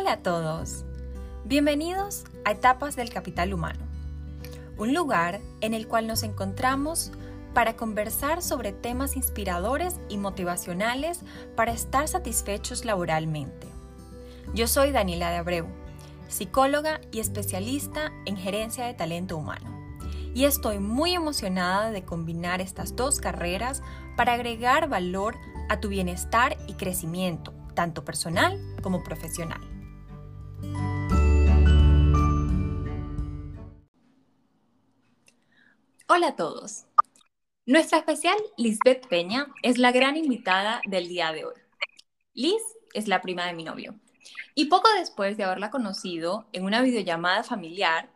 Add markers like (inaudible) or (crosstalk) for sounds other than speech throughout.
Hola a todos. Bienvenidos a Etapas del Capital Humano, un lugar en el cual nos encontramos para conversar sobre temas inspiradores y motivacionales para estar satisfechos laboralmente. Yo soy Daniela de Abreu, psicóloga y especialista en gerencia de talento humano, y estoy muy emocionada de combinar estas dos carreras para agregar valor a tu bienestar y crecimiento, tanto personal como profesional. Hola a todos. Nuestra especial Lisbeth Peña es la gran invitada del día de hoy. Liz es la prima de mi novio. Y poco después de haberla conocido en una videollamada familiar,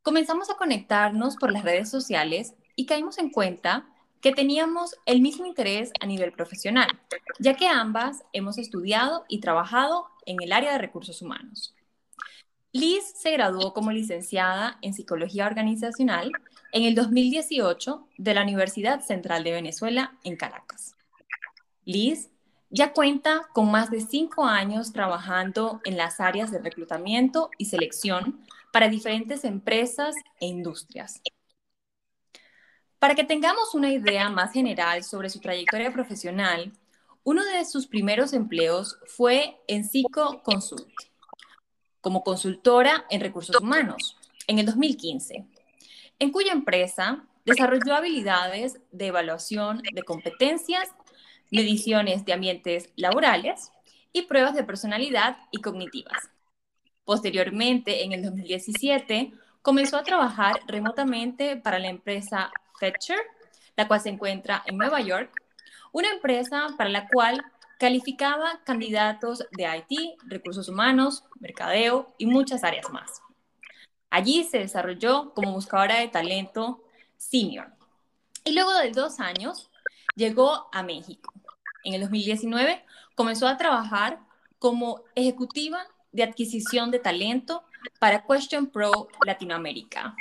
comenzamos a conectarnos por las redes sociales y caímos en cuenta que teníamos el mismo interés a nivel profesional, ya que ambas hemos estudiado y trabajado en el área de recursos humanos. Liz se graduó como licenciada en Psicología Organizacional en el 2018 de la Universidad Central de Venezuela en Caracas. Liz ya cuenta con más de cinco años trabajando en las áreas de reclutamiento y selección para diferentes empresas e industrias. Para que tengamos una idea más general sobre su trayectoria profesional, uno de sus primeros empleos fue en Psico Consult, como consultora en recursos humanos, en el 2015 en cuya empresa desarrolló habilidades de evaluación de competencias, mediciones de ambientes laborales y pruebas de personalidad y cognitivas. Posteriormente, en el 2017, comenzó a trabajar remotamente para la empresa Fetcher, la cual se encuentra en Nueva York, una empresa para la cual calificaba candidatos de IT, recursos humanos, mercadeo y muchas áreas más. Allí se desarrolló como buscadora de talento senior. Y luego de dos años llegó a México. En el 2019 comenzó a trabajar como ejecutiva de adquisición de talento para Question Pro Latinoamérica,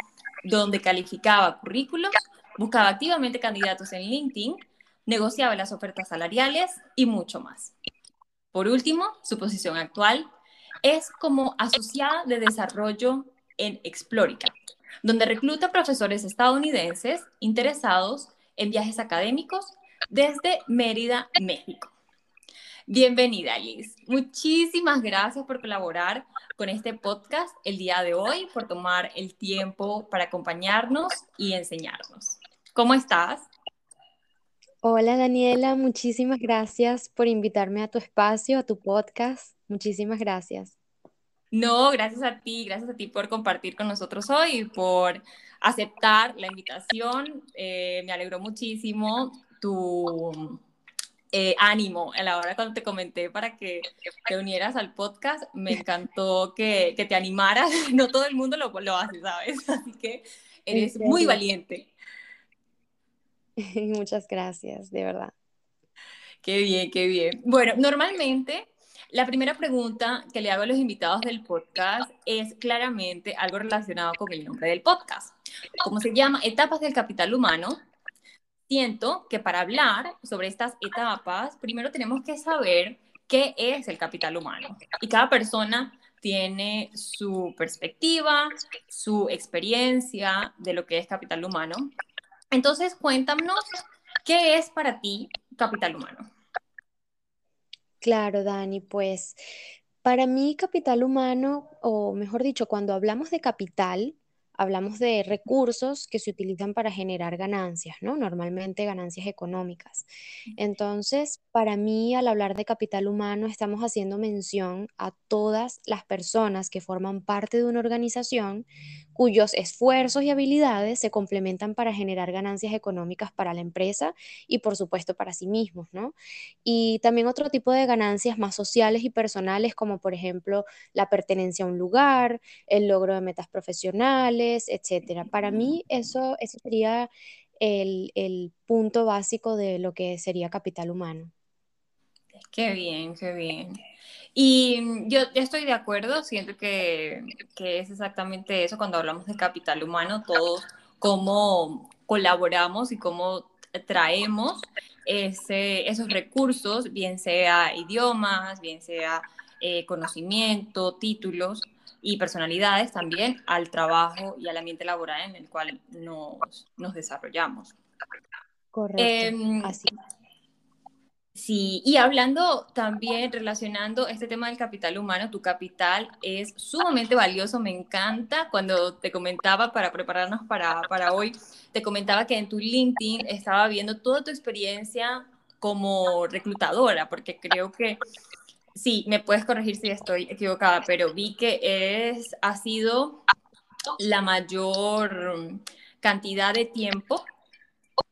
donde calificaba currículos, buscaba activamente candidatos en LinkedIn, negociaba las ofertas salariales y mucho más. Por último, su posición actual es como asociada de desarrollo en Explórica, donde recluta profesores estadounidenses interesados en viajes académicos desde Mérida, México. Bienvenida, Liz. Muchísimas gracias por colaborar con este podcast el día de hoy, por tomar el tiempo para acompañarnos y enseñarnos. ¿Cómo estás? Hola, Daniela. Muchísimas gracias por invitarme a tu espacio, a tu podcast. Muchísimas gracias. No, gracias a ti, gracias a ti por compartir con nosotros hoy, por aceptar la invitación. Eh, me alegró muchísimo tu eh, ánimo a la hora cuando te comenté para que te unieras al podcast. Me encantó que, te animaras. (laughs) No todo el mundo lo, lo hace, ¿sabes? (laughs) Así que eres muy valiente. (laughs) Muchas gracias, de verdad. Qué bien, qué bien. Bueno, normalmente la primera pregunta que le hago a los invitados del podcast es claramente algo relacionado con el nombre del podcast. Como se llama Etapas del Capital Humano, siento que para hablar sobre estas etapas, primero tenemos que saber qué es el capital humano. Y cada persona tiene su perspectiva, su experiencia de lo que es capital humano. Entonces, cuéntanos, ¿qué es para ti capital humano? Claro, Dani, pues para mí capital humano, o mejor dicho, cuando hablamos de capital, hablamos de recursos que se utilizan para generar ganancias, ¿no? Normalmente ganancias económicas. Entonces, para mí, al hablar de capital humano, estamos haciendo mención a todas las personas que forman parte de una organización cuyos esfuerzos y habilidades se complementan para generar ganancias económicas para la empresa y, por supuesto, para sí mismos, ¿no? Y también otro tipo de ganancias más sociales y personales, como por ejemplo la pertenencia a un lugar, el logro de metas profesionales, etcétera. Para mí eso, eso sería el, el punto básico de lo que sería capital humano. Qué bien, qué bien. Y yo estoy de acuerdo, siento que, que, es exactamente eso cuando hablamos de capital humano, todos cómo colaboramos y cómo traemos ese, esos recursos, bien sea idiomas, bien sea eh, conocimiento, títulos y personalidades también al trabajo y al ambiente laboral en el cual nos, nos desarrollamos. Correcto. Em, así. Sí, y hablando también, relacionando este tema del capital humano, tu capital es sumamente valioso, me encanta. Cuando te comentaba para prepararnos para, para hoy, te comentaba que en tu LinkedIn estaba viendo toda tu experiencia como reclutadora, porque creo que, sí, me puedes corregir si estoy equivocada, pero vi que es, ha sido la mayor cantidad de tiempo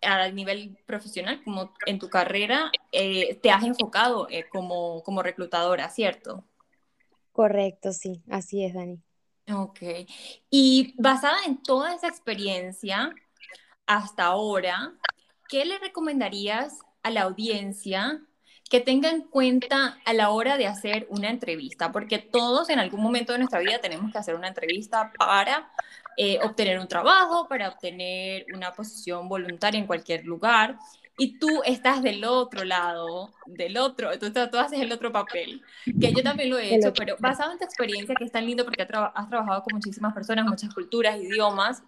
a nivel profesional, como en tu carrera, eh, te has enfocado eh, como, como reclutadora, ¿cierto? Correcto, sí, así es, Dani. Ok. Y basada en toda esa experiencia hasta ahora, ¿qué le recomendarías a la audiencia que tenga en cuenta a la hora de hacer una entrevista? Porque todos en algún momento de nuestra vida tenemos que hacer una entrevista para eh, obtener un trabajo, para obtener una posición voluntaria en cualquier lugar. Y tú estás del otro lado, del otro, tú, tú haces el otro papel, que yo también lo he hecho, pero basado en tu experiencia, que es tan lindo porque has, trabajado con muchísimas personas, muchas culturas, idiomas,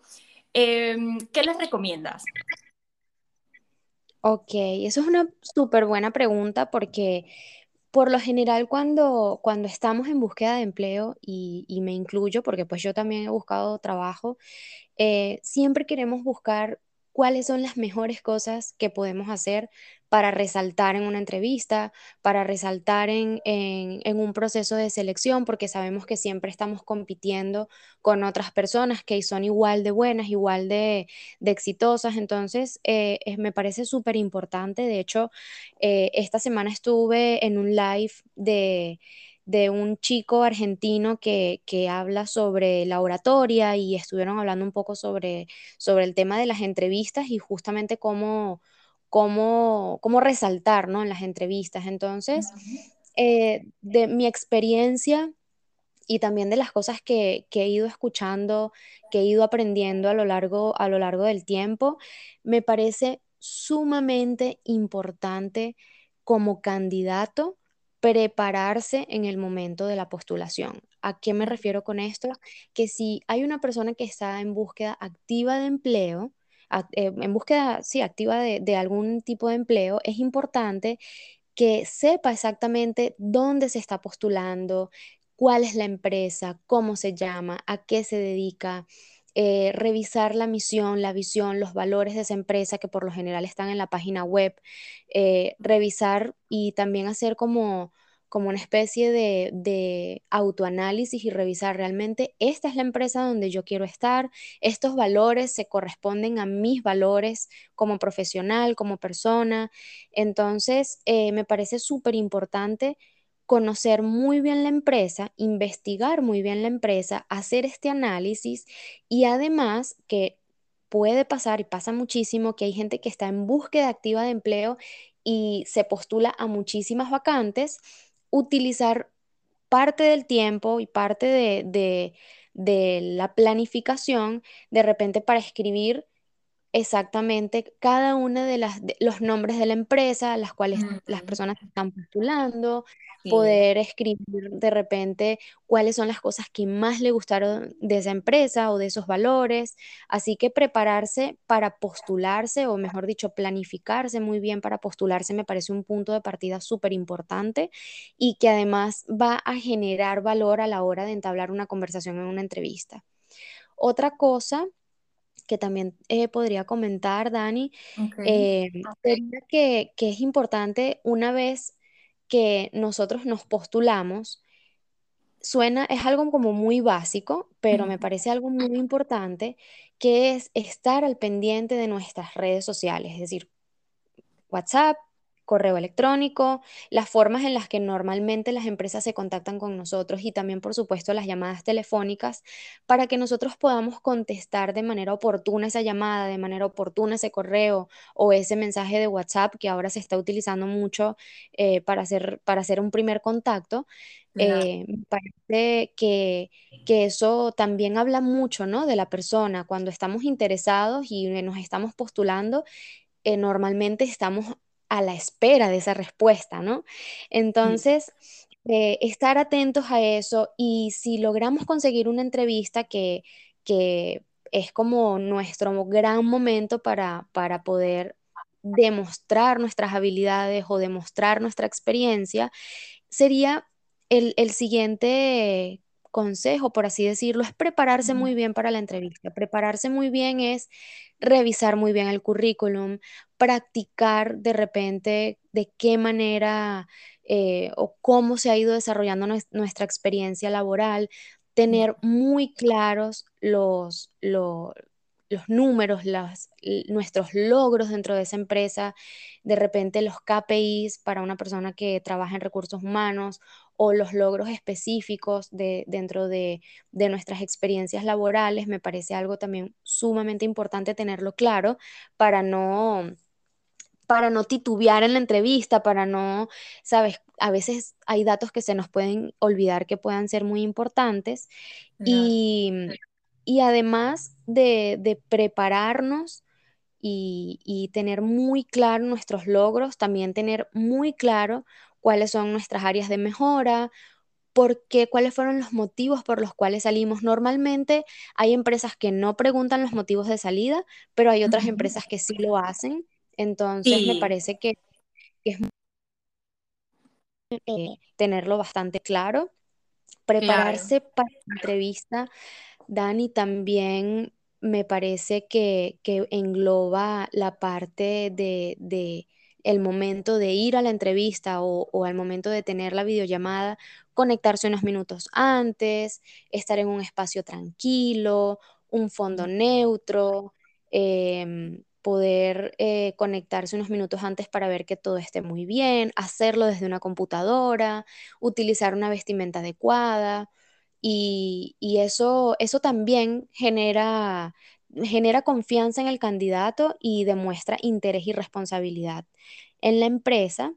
em, ¿qué les recomiendas? Ok, eso es una súper buena pregunta porque por lo general, cuando, cuando estamos en búsqueda de empleo, y, me incluyo porque pues yo también he buscado trabajo, eh, siempre queremos buscar cuáles son las mejores cosas que podemos hacer para resaltar en una entrevista, para resaltar en, un proceso de selección, porque sabemos que siempre estamos compitiendo con otras personas que son igual de buenas, igual de, exitosas. Entonces, eh, me parece súper importante. De hecho, eh, esta semana estuve en un live de de un chico argentino que, habla sobre la oratoria y estuvieron hablando un poco sobre, sobre el tema de las entrevistas y justamente cómo, cómo, cómo resaltar ¿no? en las entrevistas. Entonces, eh, de mi experiencia y también de las cosas que, que, he ido escuchando, que he ido aprendiendo a lo largo, a lo largo del tiempo, me parece sumamente importante como candidato prepararse en el momento de la postulación. ¿A qué me refiero con esto? Que si hay una persona que está en búsqueda activa de empleo, eh, en búsqueda, sí, activa de, algún tipo de empleo, es importante que sepa exactamente dónde se está postulando, cuál es la empresa, cómo se llama, a qué se dedica, eh, revisar la misión, la visión, los valores de esa empresa que por lo general están en la página web, eh, revisar y también hacer como, como una especie de, autoanálisis y revisar realmente, esta es la empresa donde yo quiero estar, estos valores se corresponden a mis valores como profesional, como persona. Entonces, eh, me parece súper importante conocer muy bien la empresa, investigar muy bien la empresa, hacer este análisis y además que puede pasar y pasa muchísimo que hay gente que está en búsqueda activa de empleo y se postula a muchísimas vacantes, utilizar parte del tiempo y parte de, de la planificación de repente para escribir exactamente cada una de las los nombres de la empresa, las cuales las personas están postulando, poder escribir de repente cuáles son las cosas que más le gustaron de esa empresa o de esos valores. Así que prepararse para postularse, o mejor dicho, planificarse muy bien para postularse me parece un punto de partida súper importante y que además va a generar valor a la hora de entablar una conversación en una entrevista. Otra cosa que también eh, podría comentar, Dani, eh, que, que es importante una vez que nosotros nos postulamos, suena, es algo como muy básico, pero me parece algo muy importante, que es estar al pendiente de nuestras redes sociales, es decir, WhatsApp, correo electrónico, las formas en las que normalmente las empresas se contactan con nosotros y también, por supuesto, las llamadas telefónicas para que nosotros podamos contestar de manera oportuna esa llamada, de manera oportuna ese correo o ese mensaje de WhatsApp que ahora se está utilizando mucho eh, para, hacer, para hacer un primer contacto. Eh, me parece que, que, eso también habla mucho ¿no? de la persona. Cuando estamos interesados y nos estamos postulando, eh, normalmente estamos a la espera de esa respuesta, ¿no? Entonces, eh, estar atentos a eso y si logramos conseguir una entrevista que, que es como nuestro gran momento para, para poder demostrar nuestras habilidades o demostrar nuestra experiencia, sería el, el siguiente consejo, por así decirlo, es prepararse muy bien para la entrevista. Prepararse muy bien es revisar muy bien el currículum, practicar de repente de qué manera eh, o cómo se ha ido desarrollando nuestra experiencia laboral, tener muy claros los, los, los números, las, nuestros logros dentro de esa empresa, de repente los KPIs para una persona que trabaja en recursos humanos o los logros específicos de, dentro de, de nuestras experiencias laborales, me parece algo también sumamente importante tenerlo claro para no para no titubear en la entrevista, para no, sabes, a veces hay datos que se nos pueden olvidar que puedan ser muy importantes y, y, además de, de prepararnos y, y, tener muy claro nuestros logros, también tener muy claro cuáles son nuestras áreas de mejora, por qué, cuáles fueron los motivos por los cuales salimos. Normalmente hay empresas que no preguntan los motivos de salida, pero hay otras empresas que sí lo hacen. Entonces me parece que, es eh, tenerlo bastante claro. Prepararse para la entrevista, Dani, también me parece que, engloba la parte de, el momento de ir a la entrevista o, o, al momento de tener la videollamada, conectarse unos minutos antes, estar en un espacio tranquilo, un fondo neutro, em, poder eh, conectarse unos minutos antes para ver que todo esté muy bien, hacerlo desde una computadora, utilizar una vestimenta adecuada y, eso, eso también genera, genera confianza en el candidato y demuestra interés y responsabilidad. En la empresa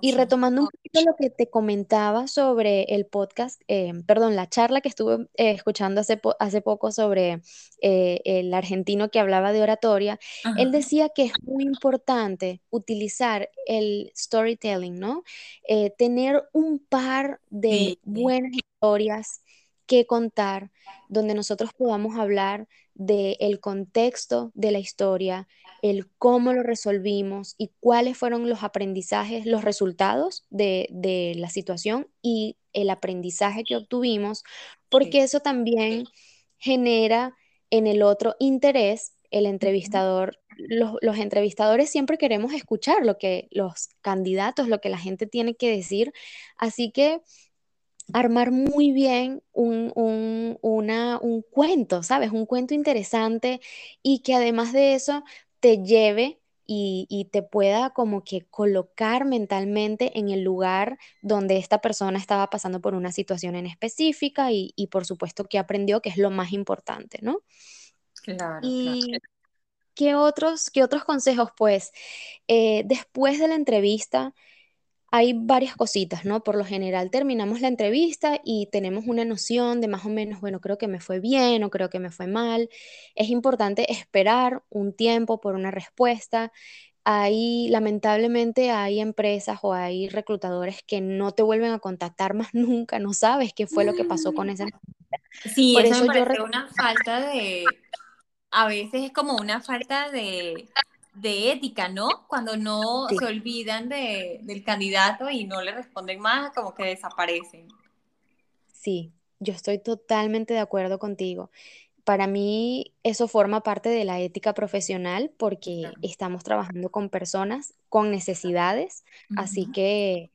y retomando un poquito lo que te comentaba sobre el podcast, eh, perdón, la charla que estuve eh, escuchando hace, hace poco sobre eh, el argentino que hablaba de oratoria, él decía que es muy importante utilizar el storytelling, ¿no? tener un par de buenas historias que contar, donde nosotros podamos hablar del contexto de la historia, el cómo lo resolvimos y cuáles fueron los aprendizajes, los resultados de, la situación y el aprendizaje que obtuvimos, porque eso también genera en el otro interés. El entrevistador, los, los entrevistadores siempre queremos escuchar lo que los candidatos, lo que la gente tiene que decir. Así que armar muy bien un, un, cuento, ¿sabes? Un cuento interesante y que además de eso te lleve y, te pueda como que colocar mentalmente en el lugar donde esta persona estaba pasando por una situación en específica y, por supuesto que aprendió, que es lo más importante, ¿no? Claro. Y ¿qué otros, qué otros consejos? Pues eh, después de la entrevista, hay varias cositas, ¿no? Por lo general terminamos la entrevista y tenemos una noción de más o menos, bueno, creo que me fue bien o creo que me fue mal. Es importante esperar un tiempo por una respuesta. Hay, lamentablemente, hay empresas o hay reclutadores que no te vuelven a contactar más (laughs) nunca, no sabes qué fue lo que pasó con esa (laughs) Sí, por eso, me parece una falta de, a veces es como una falta de de ética, ¿no? Cuando no se olvidan de, del candidato y no le responden más, como que desaparecen. Sí, yo estoy totalmente de acuerdo contigo. Para mí eso forma parte de la ética profesional porque estamos trabajando con personas con necesidades, así que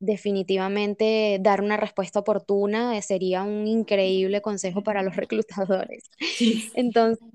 definitivamente dar una respuesta oportuna sería un increíble consejo para los (laughs) reclutadores. Sí. Entonces,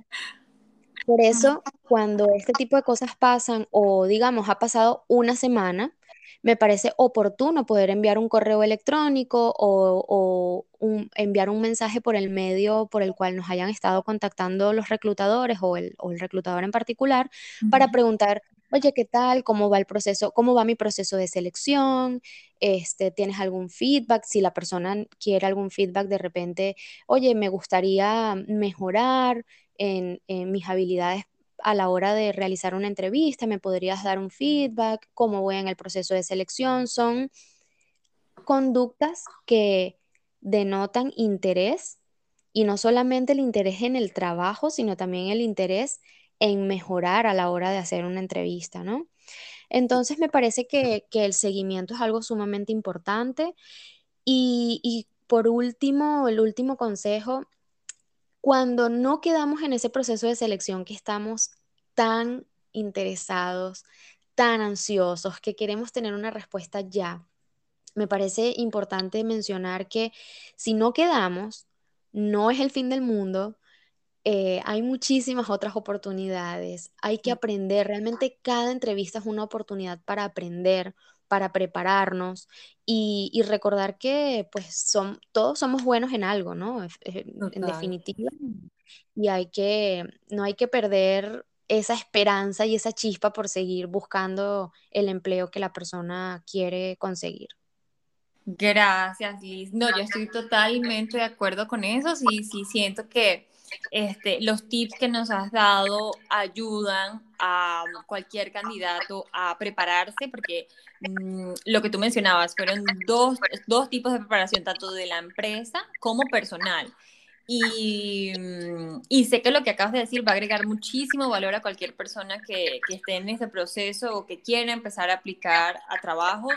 por eso, cuando este tipo de cosas pasan o digamos ha pasado una semana, me parece oportuno poder enviar un correo electrónico o, enviar un mensaje por el medio por el cual nos hayan estado contactando los reclutadores o el, reclutador en particular para preguntar, oye, ¿qué tal? ¿Cómo va el proceso? ¿Cómo va mi proceso de selección? Este, ¿Tienes algún feedback? Si la persona quiere algún feedback de repente, oye, me gustaría mejorar en, mis habilidades a la hora de realizar una entrevista, me podrías dar un feedback, cómo voy en el proceso de selección, son conductas que denotan interés y no solamente el interés en el trabajo, sino también el interés en mejorar a la hora de hacer una entrevista, ¿no? Entonces me parece que, el seguimiento es algo sumamente importante. Y, y por último, el último consejo, cuando no quedamos en ese proceso de selección que estamos tan interesados, tan ansiosos, que queremos tener una respuesta ya, me parece importante mencionar que si no quedamos, no es el fin del mundo, eh, hay muchísimas otras oportunidades, hay que aprender, realmente cada entrevista es una oportunidad para aprender, para prepararnos y, recordar que pues son, todos somos buenos en algo, ¿no? En definitiva. Y hay que, no hay que perder esa esperanza y esa chispa por seguir buscando el empleo que la persona quiere conseguir. Gracias, Liz. No, yo estoy totalmente de acuerdo con eso. Sí, sí, siento que este, los tips que nos has dado ayudan a cualquier candidato a prepararse, porque mm, lo que tú mencionabas fueron dos, dos tipos de preparación, tanto de la empresa como personal. Y, mm, y, sé que lo que acabas de decir va a agregar muchísimo valor a cualquier persona que, que esté en ese proceso o que quiera empezar a aplicar a trabajos.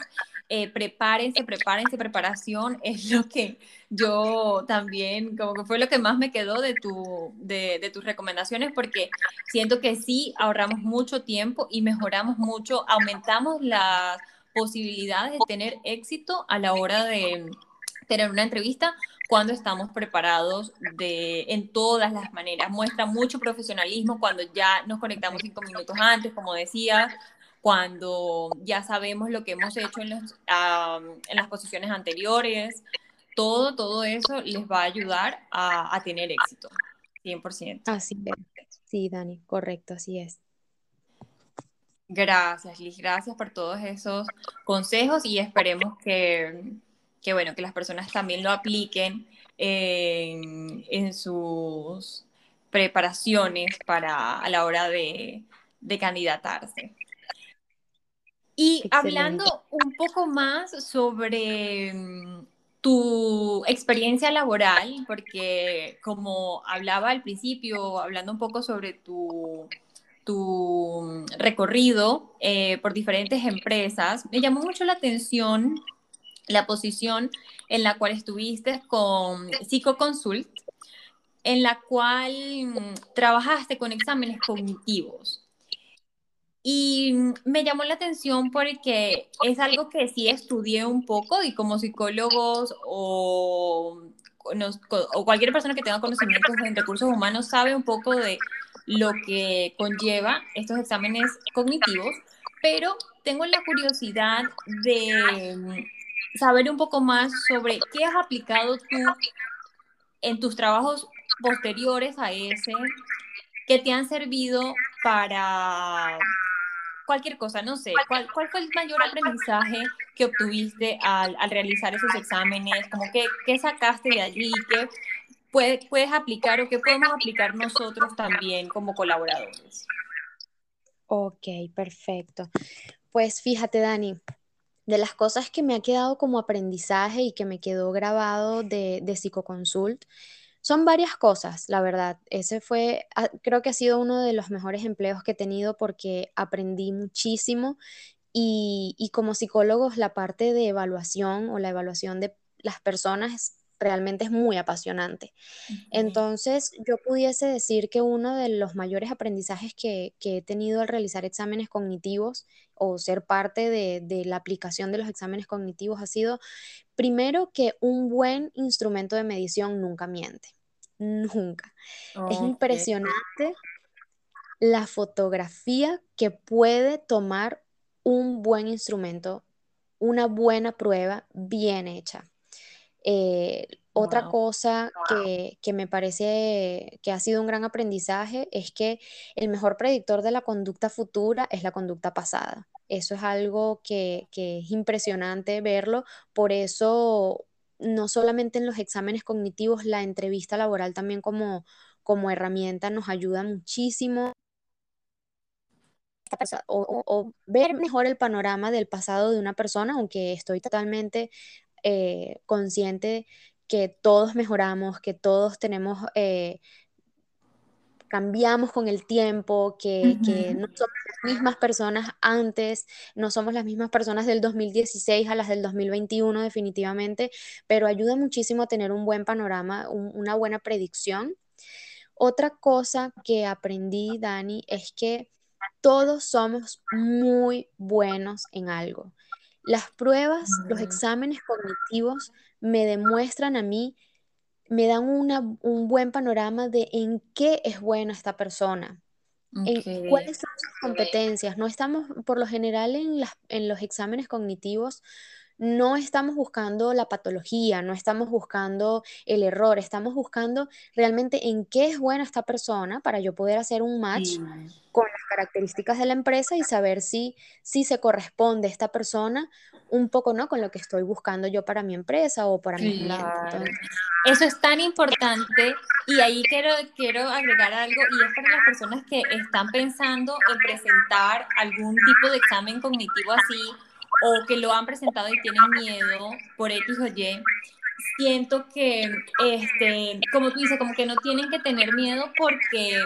Eh, prepárense, prepárense, preparación (laughs) es lo que yo también, como que fue lo que más me quedó de, tu, de, de tus recomendaciones, porque siento que sí ahorramos mucho tiempo y mejoramos mucho, aumentamos las posibilidades de tener éxito a la hora de tener una entrevista cuando estamos preparados de, en todas las maneras. Muestra mucho profesionalismo cuando ya nos conectamos cinco minutos antes, como decía, cuando ya sabemos lo que hemos hecho en, en las posiciones anteriores, todo, todo eso les va a ayudar a, a tener éxito, 100%. Así es, sí, Dani, correcto, así es. Gracias, Liz, gracias por todos esos consejos y esperemos que, que bueno, que las personas también lo apliquen en, en sus preparaciones para a la hora de, de candidatarse. Y hablando un poco más sobre mm, tu experiencia laboral, porque como hablaba al principio, hablando un poco sobre tu, tu recorrido eh, por diferentes empresas, me llamó mucho la atención la posición en la cual estuviste con Psicoconsult, en la cual mm, trabajaste con exámenes cognitivos. Y me llamó la atención porque es algo que sí estudié un poco y como psicólogos o, o cualquier persona que tenga conocimientos en recursos humanos sabe un poco de lo que conlleva estos exámenes cognitivos, pero tengo la curiosidad de saber un poco más sobre qué has aplicado tú en tus trabajos posteriores a ese que te han servido para cualquier cosa, no sé, ¿cuál, cuál fue el mayor aprendizaje que obtuviste al, al realizar esos exámenes? Como que, ¿Qué sacaste de allí? ¿Qué puede, puedes aplicar o qué podemos aplicar nosotros también como colaboradores? Ok, perfecto. Pues fíjate, Dani, de las cosas que me ha quedado como aprendizaje y que me quedó grabado de, de Psicoconsult, son varias cosas, la verdad. Ese fue, ah, creo que ha sido uno de los mejores empleos que he tenido porque aprendí muchísimo y, y como psicólogos la parte de evaluación o la evaluación de las personas realmente es muy apasionante. Entonces, yo pudiese decir que uno de los mayores aprendizajes que, que he tenido al realizar exámenes cognitivos o ser parte de, de, la aplicación de los exámenes cognitivos ha sido, primero, que un buen instrumento de medición nunca miente. Nunca. Es impresionante la fotografía que puede tomar un buen instrumento, una buena prueba bien hecha. Eh, otra cosa que, me parece que ha sido un gran aprendizaje es que el mejor predictor de la conducta futura es la conducta pasada. Eso es algo que, que es impresionante verlo. Por eso, no solamente en los exámenes cognitivos, la entrevista laboral también como, como herramienta nos ayuda muchísimo. O, o, ver mejor el panorama del pasado de una persona, aunque estoy totalmente eh, consciente que todos mejoramos, que todos tenemos eh, cambiamos con el tiempo, que, no somos las mismas personas antes, no somos las mismas personas del 2016 a las del 2021 definitivamente, pero ayuda muchísimo a tener un buen panorama, una buena predicción. Otra cosa que aprendí, Dani, es que todos somos muy buenos en algo. Las pruebas, los exámenes cognitivos me demuestran a mí me dan un buen panorama de en qué es buena esta persona, en cuáles son sus competencias. No estamos, por lo general, en, en los exámenes cognitivos, no estamos buscando la patología, no estamos buscando el error, estamos buscando realmente en qué es buena esta persona para yo poder hacer un match con las características de la empresa y saber si, si se corresponde esta persona un poco, ¿no? Con lo que estoy buscando yo para mi empresa o para mi cliente. Eso es tan importante y ahí quiero, quiero agregar algo y es para las personas que están pensando en presentar algún tipo de examen cognitivo así o que lo han presentado y tienen miedo por X o Y, siento que, este, como tú dices, como que no tienen que tener miedo porque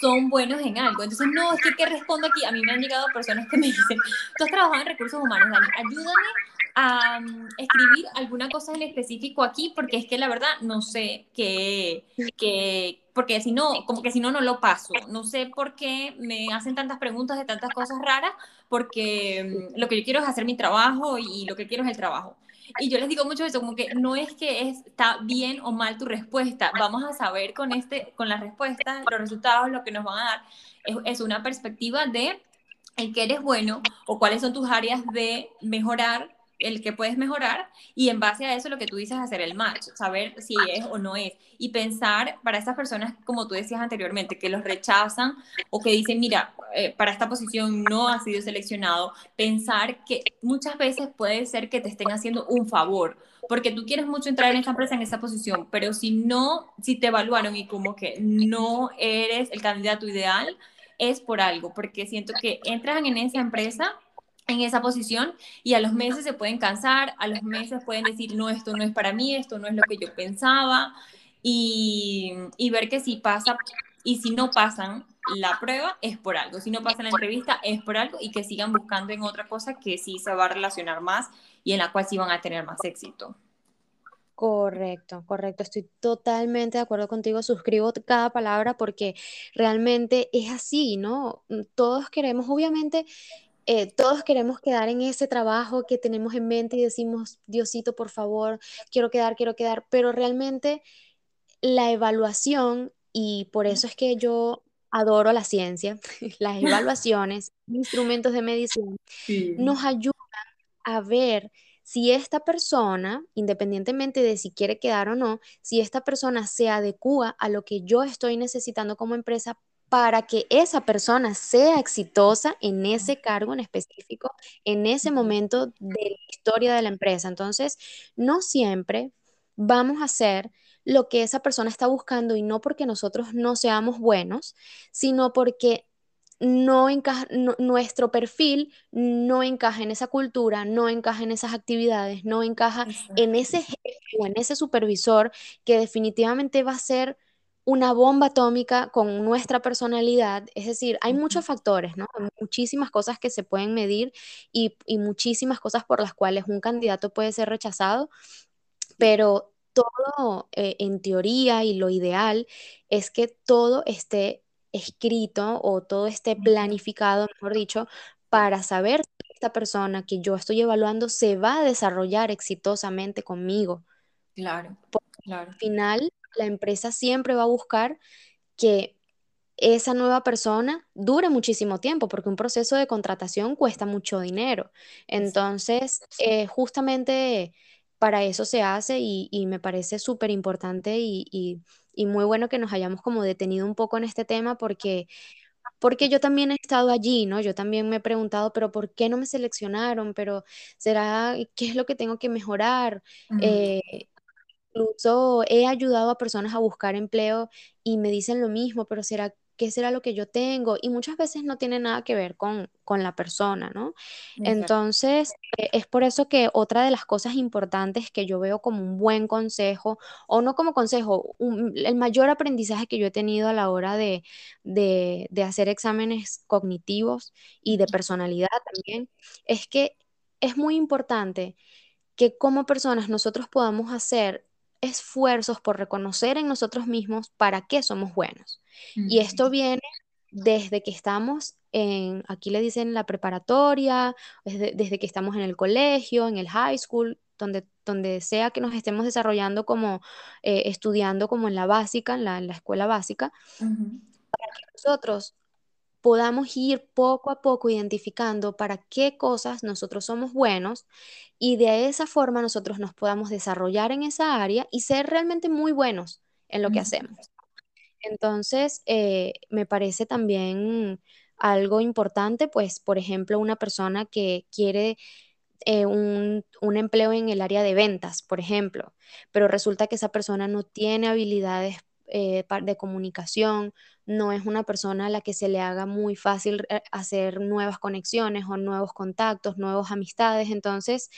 son buenos en algo. Entonces, no, es que ¿qué respondo aquí? A mí me han llegado personas que me dicen, tú has trabajado en recursos humanos, Dani, ayúdame a mm, escribir alguna cosa en específico aquí, porque es que la verdad no sé qué, qué, porque si no, como que si no, no lo paso. No sé por qué me hacen tantas preguntas de tantas cosas raras, porque mm, lo que yo quiero es hacer mi trabajo y lo que quiero es el trabajo. Y yo les digo mucho eso, como que no es que está bien o mal tu respuesta, vamos a saber con, este, con las respuestas, los resultados, lo que nos van a dar, es, es una perspectiva de el que eres bueno o cuáles son tus áreas de mejorar el que puedes mejorar y en base a eso lo que tú dices hacer el match, saber si es o no es. Y pensar para esas personas como tú decías anteriormente que los rechazan o que dicen mira eh, para esta posición no ha sido seleccionado pensar que muchas veces puede ser que te estén haciendo un favor porque tú quieres mucho entrar en esta empresa en esa posición pero si no si te evaluaron y como que no eres el candidato ideal es por algo porque siento que entran en esa empresa en esa posición y a los meses se pueden cansar, a los meses pueden decir, no, esto no es para mí, esto no es lo que yo pensaba, y, y ver que si pasa y si no pasan la prueba es por algo, si no pasan la entrevista es por algo y que sigan buscando en otra cosa que sí se va a relacionar más y en la cual sí van a tener más éxito. Correcto, correcto. Estoy totalmente de acuerdo contigo. Suscribo cada palabra porque realmente es así, ¿no? Todos queremos, obviamente, eh, todos queremos quedar en ese trabajo que tenemos en mente y decimos, Diosito, por favor, quiero quedar, quiero quedar, pero realmente la evaluación, y por eso es que yo adoro la ciencia, (laughs) las evaluaciones, instrumentos de medición, nos ayudan a ver si esta persona, independientemente de si quiere quedar o no, si esta persona se adecua a lo que yo estoy necesitando como empresa para que esa persona sea exitosa en ese cargo en específico, en ese momento de la historia de la empresa. Entonces, no siempre vamos a hacer lo que esa persona está buscando y no porque nosotros no seamos buenos, sino porque no encaja, nuestro perfil no encaja en esa cultura, no encaja en esas actividades, no encaja en ese jefe o en ese supervisor que definitivamente va a ser una bomba atómica con nuestra personalidad. Es decir, hay muchos factores, ¿no? Muchísimas cosas que se pueden medir y, muchísimas cosas por las cuales un candidato puede ser rechazado, pero todo eh, en teoría y lo ideal es que todo esté escrito o todo esté planificado, mejor dicho, para saber si esta persona que yo estoy evaluando se va a desarrollar exitosamente conmigo. Claro, claro. Al final, la empresa siempre va a buscar que esa nueva persona dure muchísimo tiempo, porque un proceso de contratación cuesta mucho dinero. Entonces, eh, justamente para eso se hace y, me parece súper importante y, muy bueno que nos hayamos como detenido un poco en este tema porque, porque yo también he estado allí, ¿no? Yo también me he preguntado, pero ¿por qué no me seleccionaron? Pero ¿será qué es lo que tengo que mejorar? Incluso he ayudado a personas a buscar empleo y me dicen lo mismo, pero ¿será qué será lo que yo tengo y muchas veces no tiene nada que ver con, con la persona, ¿no? Entonces, eh, es por eso que otra de las cosas importantes que yo veo como un buen consejo, o no como consejo, el mayor aprendizaje que yo he tenido a la hora de, de, de hacer exámenes cognitivos y de personalidad también, es que es muy importante que como personas nosotros podamos hacer esfuerzos por reconocer en nosotros mismos para qué somos buenos. Y esto viene desde que estamos en, aquí le dicen la preparatoria, desde, que estamos en el colegio, en el high school, donde, donde sea que nos estemos desarrollando como eh, estudiando como en la básica, en la, escuela básica, para que nosotros podamos ir poco a poco identificando para qué cosas nosotros somos buenos y de esa forma nosotros nos podamos desarrollar en esa área y ser realmente muy buenos en lo que hacemos. Entonces, eh, me parece también algo importante, pues, por ejemplo, una persona que quiere eh, un, un, empleo en el área de ventas, por ejemplo, pero resulta que esa persona no tiene habilidades eh, de comunicación, no es una persona a la que se le haga muy fácil eh, hacer nuevas conexiones o nuevos contactos, nuevas amistades. Entonces,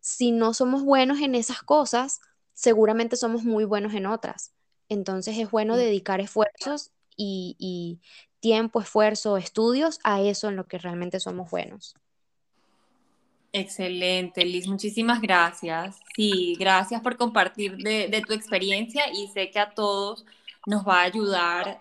si no somos buenos en esas cosas, seguramente somos muy buenos en otras. Entonces es bueno dedicar esfuerzos y, y tiempo, esfuerzo, estudios a eso en lo que realmente somos buenos. Excelente, Liz, muchísimas gracias. Sí, gracias por compartir de, tu experiencia y sé que a todos nos va a ayudar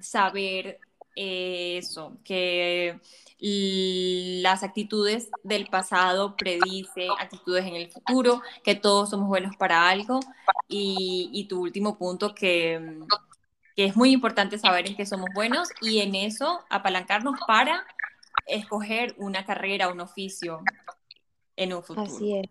saber eso, que las actitudes del pasado predice actitudes en el futuro, que todos somos buenos para algo y, tu último punto que, que es muy importante saber en qué somos buenos y en eso apalancarnos para escoger una carrera, un oficio en un futuro. Así es.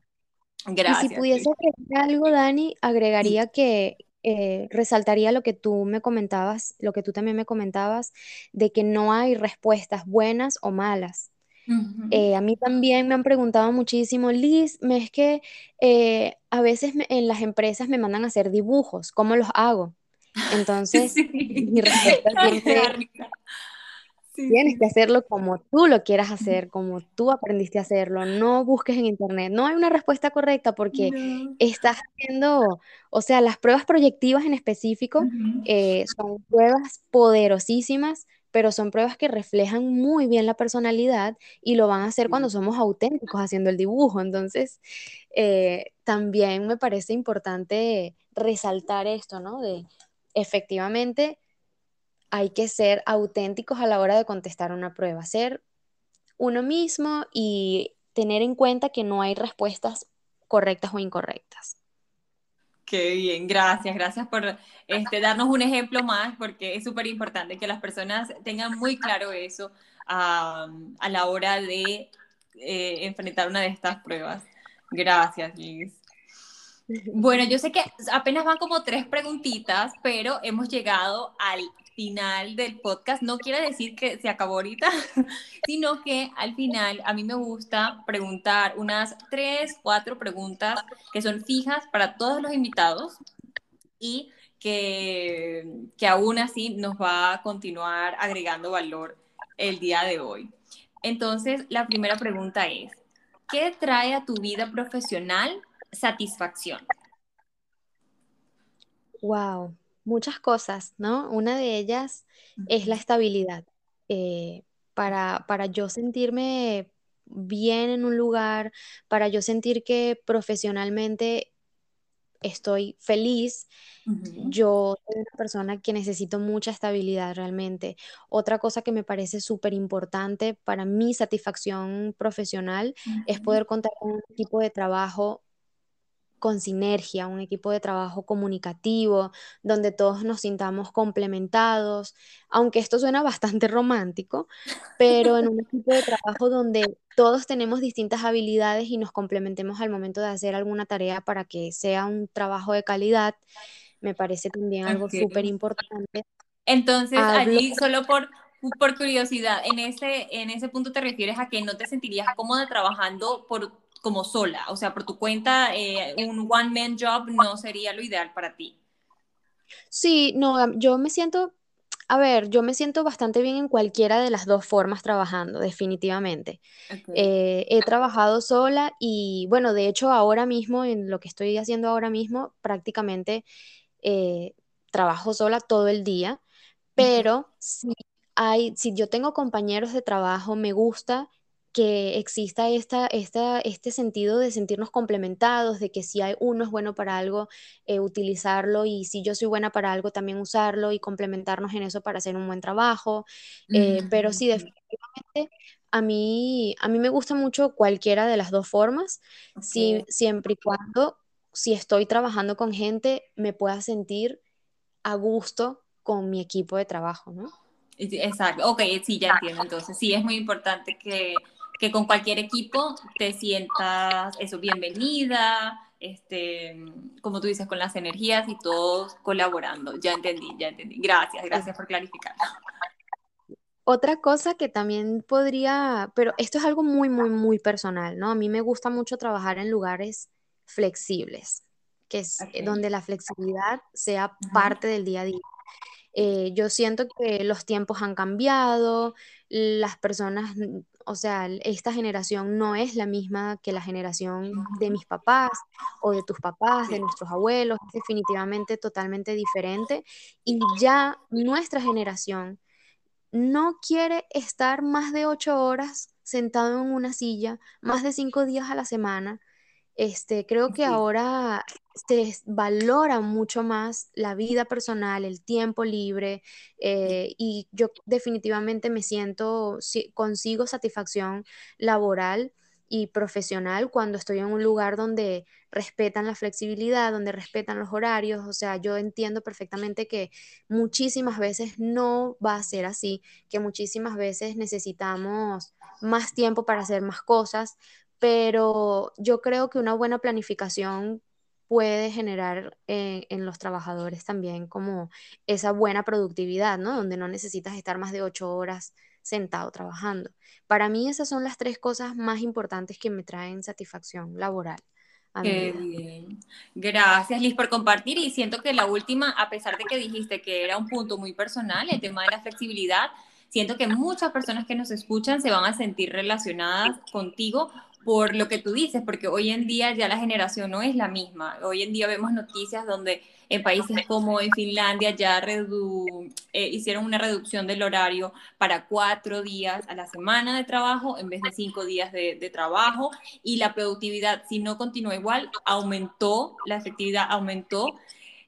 Gracias. Y si pudiese agregar algo, Dani, agregaría que eh, resaltaría lo que tú me comentabas, lo que tú también me comentabas, de que no hay respuestas buenas o malas. Eh, a mí también me han preguntado muchísimo, Liz, me es que eh, a veces en las empresas me mandan a hacer dibujos, ¿cómo los hago? (laughs) Entonces, mi respuesta siempre, Tienes que hacerlo como tú lo quieras hacer, como tú aprendiste a hacerlo. No busques en internet. No hay una respuesta correcta porque estás haciendo, o sea, las pruebas proyectivas en específico eh, son pruebas poderosísimas, pero son pruebas que reflejan muy bien la personalidad y lo van a hacer cuando somos auténticos haciendo el dibujo. Entonces, eh, también me parece importante resaltar esto, ¿no? De efectivamente hay que ser auténticos a la hora de contestar una prueba, ser uno mismo y tener en cuenta que no hay respuestas correctas o incorrectas. Qué bien, gracias, gracias por este, darnos un ejemplo más, porque es súper importante que las personas tengan muy claro eso a la hora de eh, enfrentar una de estas pruebas. Gracias, Liz. Bueno, yo sé que apenas van como tres preguntitas, pero hemos llegado al final del podcast. No quiere decir que se acabó ahorita, (laughs) sino que al final a mí me gusta preguntar unas tres, cuatro preguntas que son fijas para todos los invitados y que, que aún así nos va a continuar agregando valor el día de hoy. Entonces, la primera pregunta es, ¿qué trae a tu vida profesional satisfacción? Wow, muchas cosas, ¿no? Una de ellas es la estabilidad. Eh, para, para yo sentirme bien en un lugar, para yo sentir que profesionalmente estoy feliz, yo soy una persona que necesito mucha estabilidad realmente. Otra cosa que me parece súper importante para mi satisfacción profesional es poder contar con un tipo de trabajo con sinergia, un equipo de trabajo comunicativo, donde todos nos sintamos complementados, aunque esto suena (laughs) bastante romántico, pero en un (laughs) equipo de trabajo donde todos tenemos distintas habilidades y nos complementemos al momento de hacer alguna tarea para que sea un trabajo de calidad, me parece también algo súper importante. Entonces, allí, solo por, por curiosidad, en ese, en ese punto te refieres a que no te sentirías cómoda trabajando por como sola, o sea, por tu cuenta, eh, un one-man job no sería lo ideal para ti. Sí, no, yo me siento, A ver, yo me siento bastante bien en cualquiera de las dos formas trabajando, definitivamente. Eh, he trabajado sola y bueno, de hecho ahora mismo, en lo que estoy haciendo ahora mismo, prácticamente eh, trabajo sola todo el día, pero si hay, si yo tengo compañeros de trabajo, me gusta que exista esta, esta, este sentido de sentirnos complementados, de que si hay uno es bueno para algo, eh, utilizarlo y si yo soy buena para algo, también usarlo y complementarnos en eso para hacer un buen trabajo. Eh, pero sí, definitivamente a mí, a mí me gusta mucho cualquiera de las dos formas, si- siempre y cuando, si estoy trabajando con gente, me pueda sentir a gusto con mi equipo de trabajo, ¿no? Exacto, ok, sí, ya entiendo. Entonces, sí, es muy importante que, que con cualquier equipo te sientas eso, bienvenida, este, como tú dices, con las energías y todos colaborando. Ya entendí, ya entendí. Gracias, gracias por clarificar. Otra cosa que también podría, pero esto es algo muy, muy, muy personal, ¿no? A mí me gusta mucho trabajar en lugares flexibles, que es eh, donde la flexibilidad sea parte del día a día. Eh, yo siento que los tiempos han cambiado, las personas, o sea, esta generación no es la misma que la generación de mis papás o de tus papás, de nuestros abuelos, es definitivamente totalmente diferente. Y ya nuestra generación no quiere estar más de ocho horas sentado en una silla, más de cinco días a la semana. Este, creo que sí, ahora se valora mucho más la vida personal, el tiempo libre, eh, y yo definitivamente me siento, si- consigo satisfacción laboral y profesional cuando estoy en un lugar donde respetan la flexibilidad, donde respetan los horarios. O sea, yo entiendo perfectamente que muchísimas veces no va a ser así, que muchísimas veces necesitamos más tiempo para hacer más cosas pero yo creo que una buena planificación puede generar en, en los trabajadores también como esa buena productividad, ¿no? Donde no necesitas estar más de ocho horas sentado trabajando. Para mí esas son las tres cosas más importantes que me traen satisfacción laboral qué bien. Gracias, Liz, por compartir. Y siento que la última, a pesar de que dijiste que era un punto muy personal, el tema de la flexibilidad, siento que muchas personas que nos escuchan se van a sentir relacionadas contigo por lo que tú dices, porque hoy en día ya la generación no es la misma. Hoy en día vemos noticias donde en países como en Finlandia ya eh, hicieron una reducción del horario para cuatro días a la semana de trabajo en vez de cinco días de, de trabajo y la productividad, si no continúa igual, aumentó, la efectividad aumentó.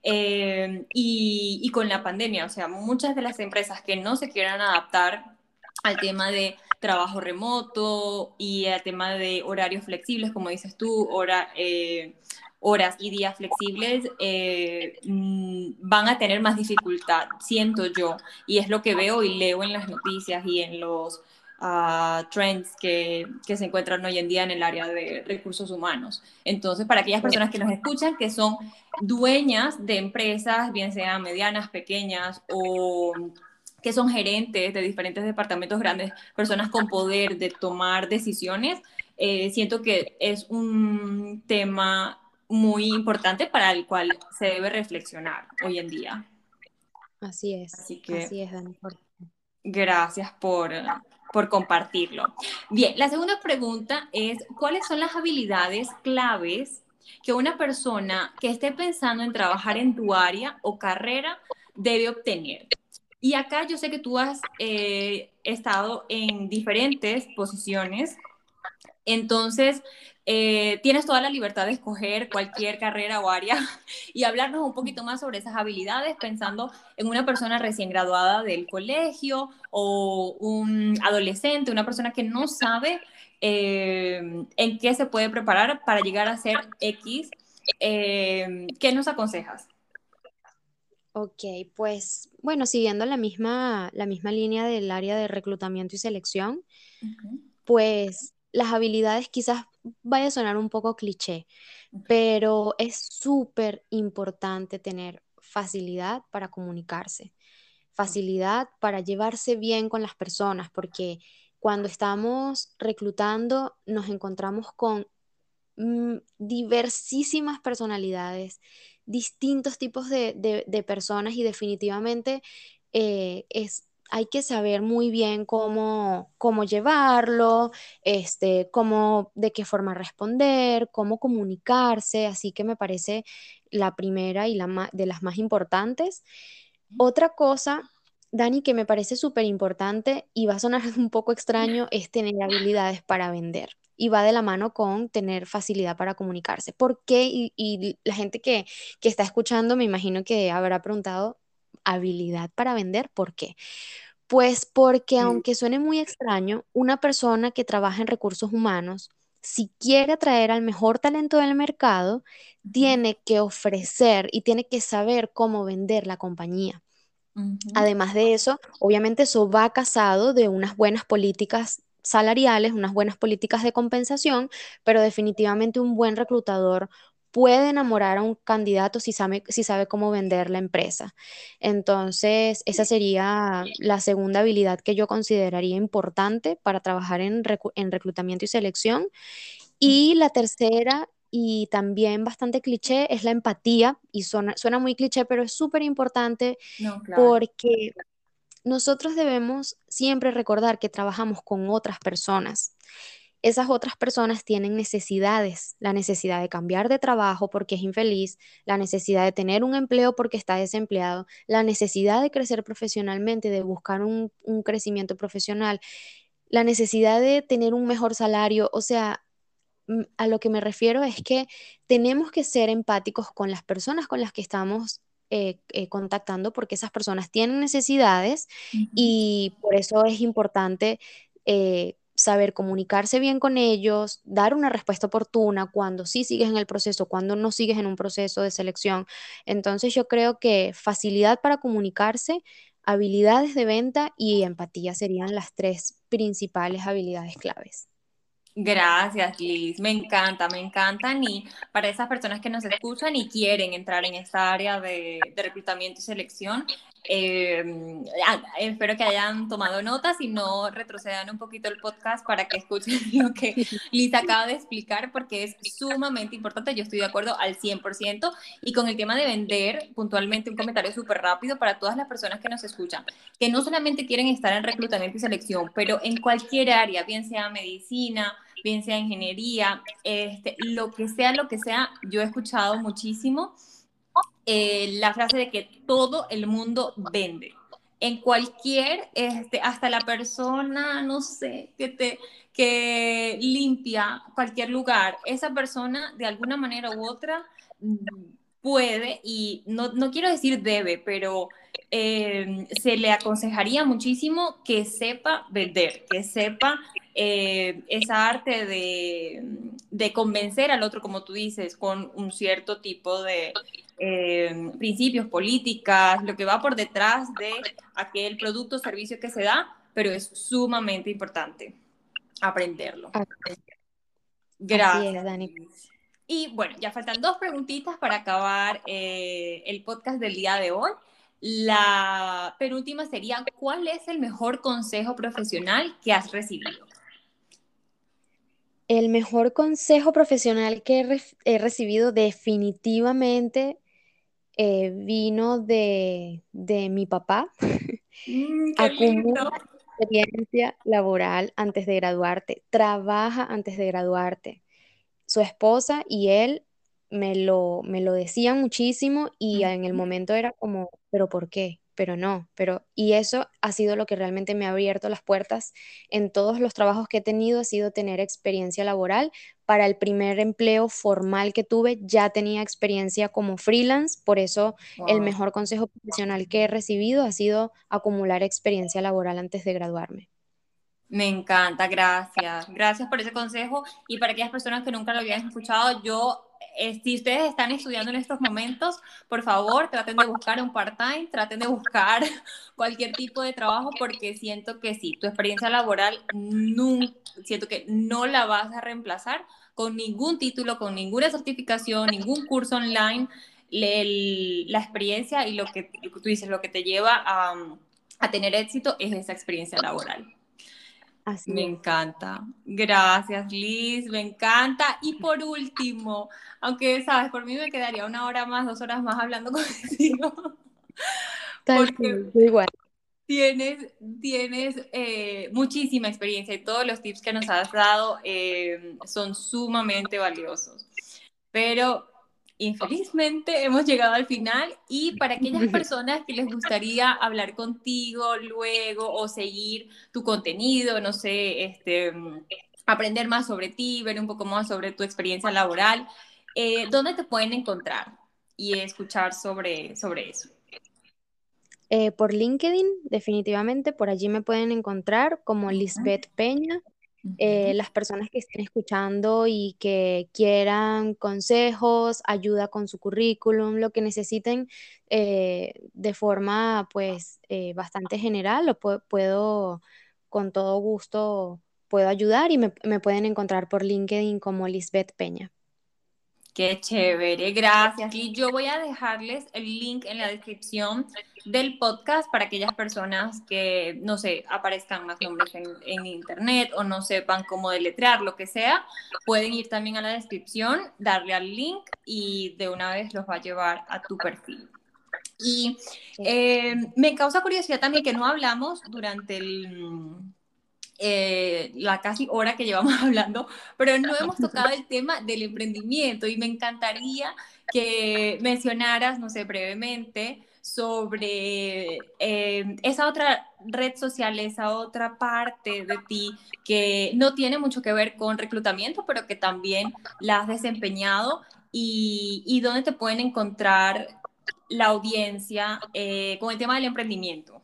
Eh, y, y, con la pandemia, o sea, muchas de las empresas que no se quieran adaptar al tema de trabajo remoto y al tema de horarios flexibles, como dices tú, eh, horas y días flexibles, eh, mm, van a tener más dificultad, siento yo, y es lo que veo y leo en las noticias y en los uh, trends que, que, se encuentran hoy en día en el área de recursos humanos. Entonces, para aquellas personas que nos escuchan, que son dueñas de empresas, bien sean medianas, pequeñas o que son gerentes de diferentes departamentos grandes, personas con poder de tomar decisiones, eh, siento que es un tema muy importante para el cual se debe reflexionar hoy en día. Así es, Así que así es, Dani. gracias por, por compartirlo. Bien, la segunda pregunta es, ¿cuáles son las habilidades claves que una persona que esté pensando en trabajar en tu área o carrera debe obtener? Y acá yo sé que tú has eh, estado en diferentes posiciones, entonces eh, tienes toda la libertad de escoger cualquier carrera o área (laughs) y hablarnos un poquito más sobre esas habilidades, pensando en una persona recién graduada del colegio o un adolescente, una persona que no sabe eh, en qué se puede preparar para llegar a ser X. ¿Qué nos aconsejas? Ok, pues bueno, siguiendo la misma, la misma línea del área de reclutamiento y selección, pues las habilidades quizás vaya a sonar un poco cliché, pero es súper importante tener facilidad para comunicarse, facilidad para llevarse bien con las personas, porque cuando estamos reclutando nos encontramos con mm, diversísimas personalidades, distintos tipos de, de- de personas y definitivamente eh, es, hay que saber muy bien cómo, cómo llevarlo, este, cómo, de qué forma responder, cómo comunicarse, así que me parece la primera y la de las más importantes. Otra cosa, Dani, que me parece súper importante y va a sonar (laughs) un poco extraño, es tener habilidades para vender. Y va de la mano con tener facilidad para comunicarse. ¿Por qué? Y, la gente que, que está escuchando me imagino que habrá preguntado, habilidad para vender, ¿por qué? Pues porque aunque suene muy extraño, una persona que trabaja en recursos humanos, si quiere atraer al mejor talento del mercado, tiene que ofrecer y tiene que saber cómo vender la compañía. Además de eso, obviamente eso va casado de unas buenas políticas salariales, unas buenas políticas de compensación, pero definitivamente un buen reclutador puede enamorar a un candidato si sabe, si sabe cómo vender la empresa. Entonces, esa sería la segunda habilidad que yo consideraría importante para trabajar en, reclutamiento y selección. Y la tercera, y también bastante cliché, es la empatía. Y suena, suena muy cliché, pero es súper importante porque nosotros debemos siempre recordar que trabajamos con otras personas esas otras personas tienen necesidades, la necesidad de cambiar de trabajo porque es infeliz, la necesidad de tener un empleo porque está desempleado, la necesidad de crecer profesionalmente, de buscar un, crecimiento profesional, la necesidad de tener un mejor salario. O sea, mm, a lo que me refiero es que tenemos que ser empáticos con las personas con las que estamos eh, eh, contactando porque esas personas tienen necesidades y por eso es importante eh, saber comunicarse bien con ellos, dar una respuesta oportuna cuando sí sigues en el proceso, cuando no sigues en un proceso de selección. Entonces yo creo que facilidad para comunicarse, habilidades de venta y empatía serían las tres principales habilidades claves. Gracias, Liz. Me encanta, me encantan. Y para esas personas que nos escuchan y quieren entrar en esta área de, de reclutamiento y selección, eh, espero que hayan tomado notas y no retrocedan un poquito el podcast para que escuchen (laughs) lo que Liz acaba de explicar porque es sumamente importante. Yo estoy de acuerdo al 100% y con el tema de vender, puntualmente un comentario súper rápido para todas las personas que nos escuchan, que no solamente quieren estar en reclutamiento y selección, pero en cualquier área, bien sea medicina, bien sea ingeniería, este, lo que sea, lo que sea, yo he escuchado muchísimo eh, la frase de que todo el mundo vende. En cualquier, este, hasta la persona, no sé, que te que limpia cualquier lugar, esa persona de alguna manera u otra puede, y no, no quiero decir debe, pero eh, se le aconsejaría muchísimo que sepa vender, que sepa eh, esa arte de, de, convencer al otro, como tú dices, con un cierto tipo de, eh, principios, políticas, lo que va por detrás de aquel producto o servicio que se da, pero es sumamente importante aprenderlo. Gracias. Dani. Y bueno, ya faltan dos preguntitas para acabar eh, el podcast del día de hoy. La penúltima sería, ¿cuál es el mejor consejo profesional que has recibido? El mejor consejo profesional que he recibido definitivamente eh, vino de, mi papá. (laughs) Mm, experiencia laboral antes de graduarte, trabaja antes de graduarte. Su esposa y él me lo, me lo decían muchísimo y en el momento era como, pero ¿por qué? Pero no, pero y eso ha sido lo que realmente me ha abierto las puertas en todos los trabajos que he tenido, ha sido tener experiencia laboral. Para el primer empleo formal que tuve ya tenía experiencia como freelance, por eso el mejor consejo profesional que he recibido ha sido acumular experiencia laboral antes de graduarme. Me encanta, gracias. Gracias por ese consejo y para aquellas personas que nunca lo habían escuchado, yo eh, si ustedes están estudiando en estos momentos, por favor, traten de buscar un part-time, traten de buscar (laughs) cualquier tipo de trabajo porque siento que sí, tu experiencia laboral siento que no la vas a reemplazar con ningún título, con ninguna certificación, ningún curso online. la experiencia y lo que, tú dices, lo que te lleva a, a tener éxito es esa experiencia laboral me encanta. Gracias, Liz, me encanta. Y por último, aunque sabes, por mí me quedaría una hora más, dos horas más hablando (laughs) contigo. Porque igual. Tienes, tienes eh, muchísima experiencia y todos los tips que nos has dado eh, son sumamente valiosos. Pero infelizmente hemos llegado al final y para aquellas (laughs) personas que les gustaría hablar contigo luego o seguir tu contenido, no sé, este, aprender más sobre ti, ver un poco más sobre tu experiencia laboral, eh, ¿dónde te pueden encontrar y escuchar sobre, sobre eso? Eh, por LinkedIn, definitivamente, por allí me pueden encontrar como Lisbeth Peña. Eh, las personas que estén escuchando y que quieran consejos, ayuda con su currículum, lo que necesiten eh, de forma pues bastante general, lo puedo, con todo gusto puedo ayudar y me, me pueden encontrar por LinkedIn como Lisbeth Peña. Qué chévere, gracias. Y yo voy a dejarles el link en la descripción del podcast para aquellas personas que, no sé, aparezcan más nombres en, internet o no sepan cómo deletrear, lo que sea, pueden ir también a la descripción, darle al link y de una vez los va a llevar a tu perfil. Y eh, me causa curiosidad también que no hablamos durante el eh, la casi hora que llevamos (laughs) hablando, pero no hemos (laughs) tocado el tema del emprendimiento y me encantaría que mencionaras, no sé, brevemente sobre eh, esa otra red social, esa otra parte de ti que no tiene mucho que ver con reclutamiento, pero que también la has desempeñado y, y dónde te pueden encontrar la audiencia eh, con el tema del emprendimiento.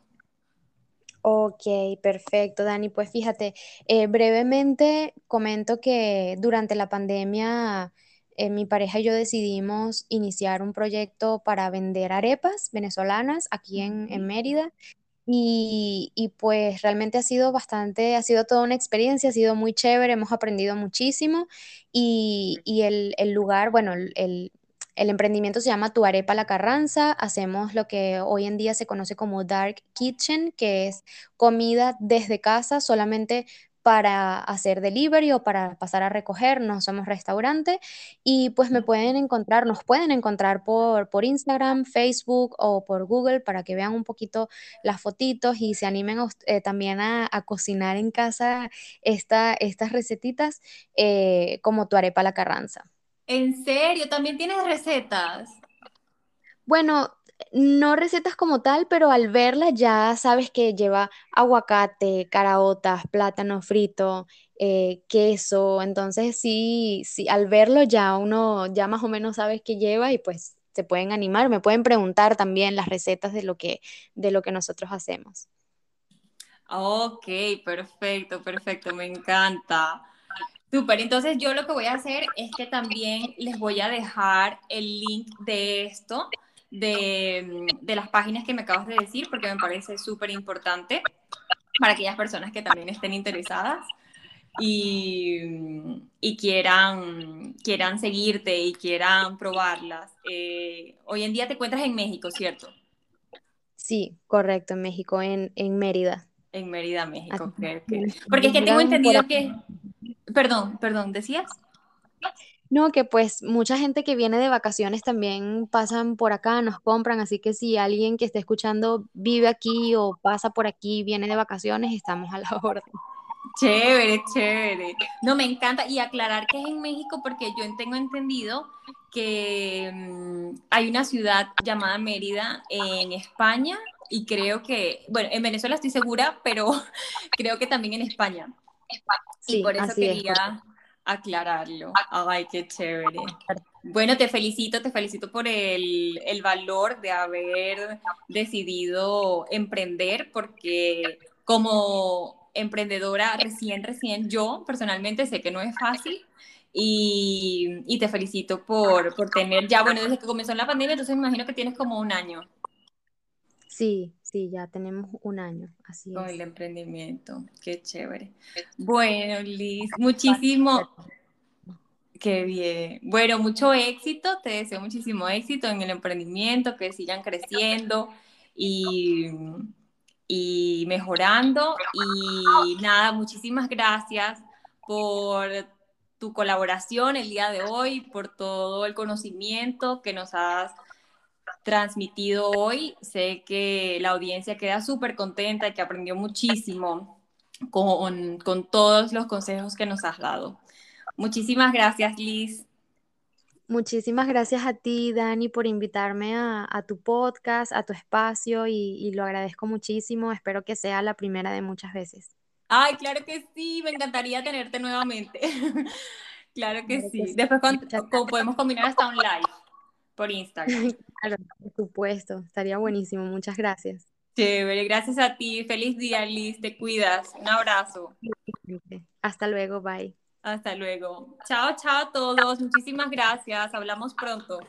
Ok, perfecto, Dani. Pues fíjate, eh, brevemente comento que durante la pandemia eh, mi pareja y yo decidimos iniciar un proyecto para vender arepas venezolanas aquí en, Mérida. Y, pues realmente ha sido bastante, ha sido toda una experiencia, ha sido muy chévere, hemos aprendido muchísimo y, el, el, lugar, bueno, el, el emprendimiento se llama Tu Arepa La Carranza. Hacemos lo que hoy en día se conoce como Dark Kitchen, que es comida desde casa solamente para hacer delivery o para pasar a recoger, no somos restaurante y pues me pueden encontrar, nos pueden encontrar por, por Instagram, Facebook o por Google para que vean un poquito las fotitos y se animen eh, también a, cocinar en casa esta, estas recetitas eh, como tu arepa la carranza. ¿En serio? ¿También tienes recetas? Bueno, no recetas como tal, pero al verla ya sabes que lleva aguacate, caraotas, plátano frito, eh, queso. Entonces sí, sí, al verlo ya uno ya más o menos sabes qué lleva y pues se pueden animar. Me pueden preguntar también las recetas de lo que, de lo que nosotros hacemos. Ok, perfecto, perfecto, me encanta. Súper, entonces yo lo que voy a hacer es que también les voy a dejar el link de esto, de, de las páginas que me acabas de decir, porque me parece súper importante para aquellas personas que también estén interesadas y, y quieran, quieran seguirte y quieran probarlas. Eh, hoy en día te encuentras en México, ¿cierto? Sí, correcto, en México, en, en Mérida. En Mérida, México. Porque es que tengo entendido que Perdón, perdón, ¿decías? No, que pues mucha gente que viene de vacaciones también pasan por acá, nos compran, así que si alguien que esté escuchando vive aquí o pasa por aquí, viene de vacaciones, estamos a la (laughs) orden. Chévere, chévere. No, me encanta. Y aclarar que es en México porque yo tengo entendido que mm, hay una ciudad llamada Mérida en España y creo que, bueno, en Venezuela estoy segura, pero (laughs) creo que también en España. Sí, y por eso quería aclararlo. Ay, qué chévere. Bueno, te felicito, te felicito por el, el, valor de haber decidido emprender, porque como emprendedora recién, recién, yo personalmente sé que no es fácil y, y te felicito por, por tener ya, bueno, desde que comenzó la pandemia, entonces me imagino que tienes como un año. Sí, sí, ya tenemos un año, así Con el emprendimiento, qué chévere. Bueno, Liz, muchísimo. Qué bien. Bueno, mucho éxito, te deseo muchísimo éxito en el emprendimiento, que sigan creciendo y, y mejorando. Y nada, muchísimas gracias por tu colaboración el día de hoy, por todo el conocimiento que nos has transmitido hoy. Sé que la audiencia queda súper contenta y que aprendió muchísimo con, con todos los consejos que nos has dado. Muchísimas gracias, Liz. Muchísimas gracias a ti, Dani, por invitarme a, tu podcast, a tu espacio y, lo agradezco muchísimo. Espero que sea la primera de muchas veces. Ay, claro que sí, me encantaría tenerte nuevamente. (laughs) claro que sí. Después podemos combinar hasta un live por Instagram. (laughs) Claro, por supuesto, estaría buenísimo. Muchas gracias. Chévere, gracias a ti. Feliz día, Liz. Te cuidas. Un abrazo. Hasta luego, bye. Hasta luego. Chao, chao a todos. Muchísimas gracias. Hablamos pronto.